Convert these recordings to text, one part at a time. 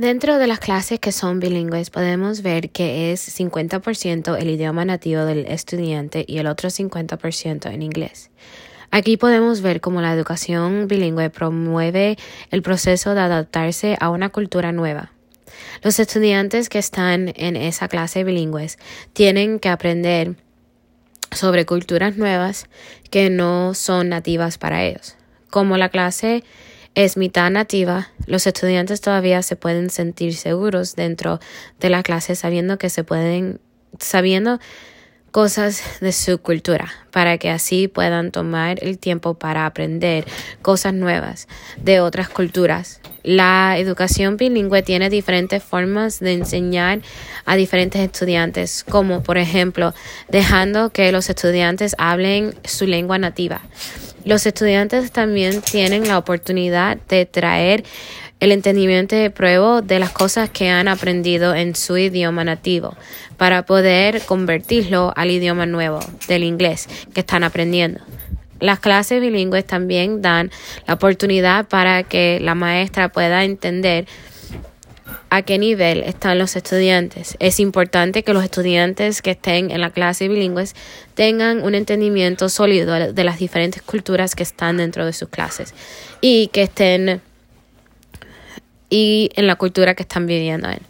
Dentro de las clases que son bilingües podemos ver que es 50% el idioma nativo del estudiante y el otro 50% en inglés. Aquí podemos ver cómo la educación bilingüe promueve el proceso de adaptarse a una cultura nueva. Los estudiantes que están en esa clase bilingües tienen que aprender sobre culturas nuevas que no son nativas para ellos. Como la clase es mitad nativa, los estudiantes todavía se pueden sentir seguros dentro de la clase sabiendo que se pueden, sabiendo cosas de su cultura, para que así puedan tomar el tiempo para aprender cosas nuevas de otras culturas. La educación bilingüe tiene diferentes formas de enseñar a diferentes estudiantes, como por ejemplo dejando que los estudiantes hablen su lengua nativa. Los estudiantes también tienen la oportunidad de traer el entendimiento de prueba de las cosas que han aprendido en su idioma nativo para poder convertirlo al idioma nuevo del inglés que están aprendiendo. Las clases bilingües también dan la oportunidad para que la maestra pueda entender a qué nivel están los estudiantes. Es importante que los estudiantes que estén en la clase bilingües tengan un entendimiento sólido de las diferentes culturas que están dentro de sus clases y que estén y en la cultura que están viviendo en.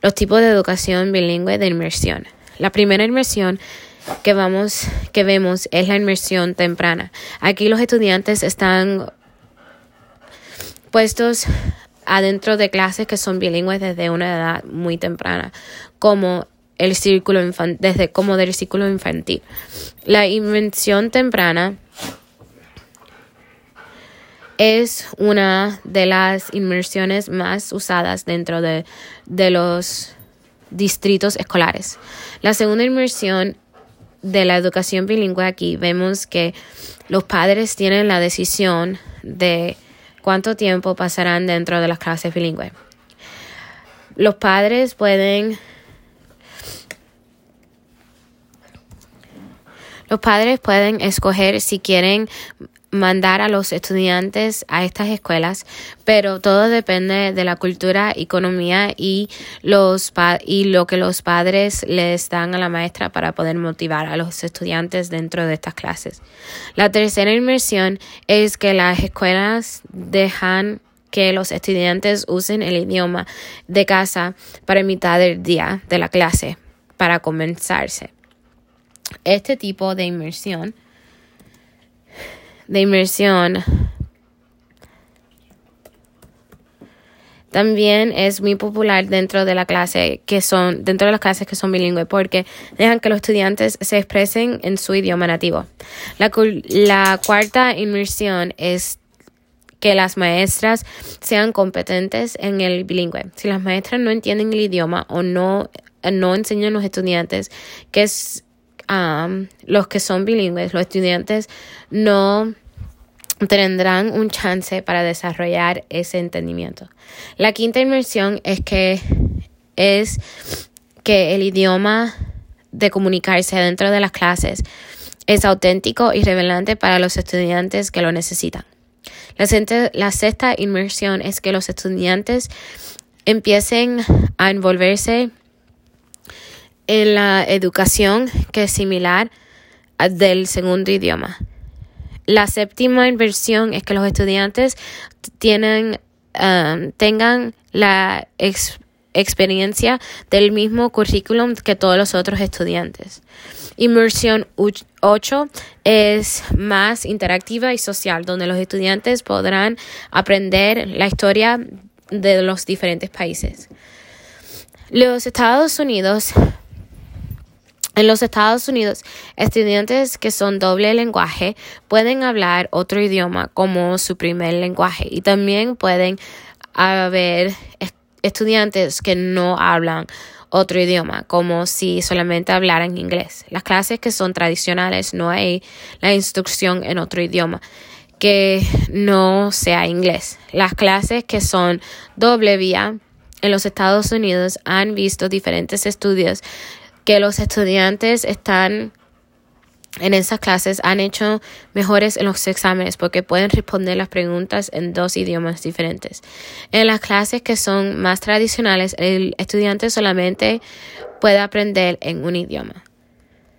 Los tipos de educación bilingüe de inmersión. La primera inmersión que vamos que vemos es la inmersión temprana. Aquí los estudiantes están puestos adentro de clases que son bilingües desde una edad muy temprana, como el círculo desde como del círculo infantil. La invención temprana es una de las inmersiones más usadas dentro de, de los distritos escolares. La segunda inmersión de la educación bilingüe aquí vemos que los padres tienen la decisión de cuánto tiempo pasarán dentro de las clases bilingües. Los padres pueden Los padres pueden escoger si quieren mandar a los estudiantes a estas escuelas, pero todo depende de la cultura, economía y los y lo que los padres les dan a la maestra para poder motivar a los estudiantes dentro de estas clases. La tercera inmersión es que las escuelas dejan que los estudiantes usen el idioma de casa para mitad del día de la clase para comenzarse. Este tipo de inmersión de inmersión también es muy popular dentro de la clase que son dentro de las clases que son bilingües porque dejan que los estudiantes se expresen en su idioma nativo. La, cuarta inmersión es que las maestras sean competentes en el bilingüe. Si las maestras no entienden el idioma o no, no enseñan a los estudiantes que es los que son bilingües, los estudiantes no tendrán un chance para desarrollar ese entendimiento. La quinta inmersión es que es que el idioma de comunicarse dentro de las clases es auténtico y revelante para los estudiantes que lo necesitan. La, la sexta inmersión es que los estudiantes empiecen a envolverse en la educación que es similar del segundo idioma. La séptima inversión es que los estudiantes tienen, um, tengan la experiencia del mismo currículum que todos los otros estudiantes. Inmersión 8 es más interactiva y social, donde los estudiantes podrán aprender la historia de los diferentes países. Los Estados Unidos en los Estados Unidos, estudiantes que son doble lenguaje pueden hablar otro idioma como su primer lenguaje y también pueden haber estudiantes que no hablan otro idioma, como si solamente hablaran inglés. Las clases que son tradicionales no hay la instrucción en otro idioma que no sea inglés. Las clases que son doble vía en los Estados Unidos han visto diferentes estudios que los estudiantes están en esas clases han hecho mejores en los exámenes porque pueden responder las preguntas en dos idiomas diferentes. En las clases que son más tradicionales, el estudiante solamente puede aprender en un idioma.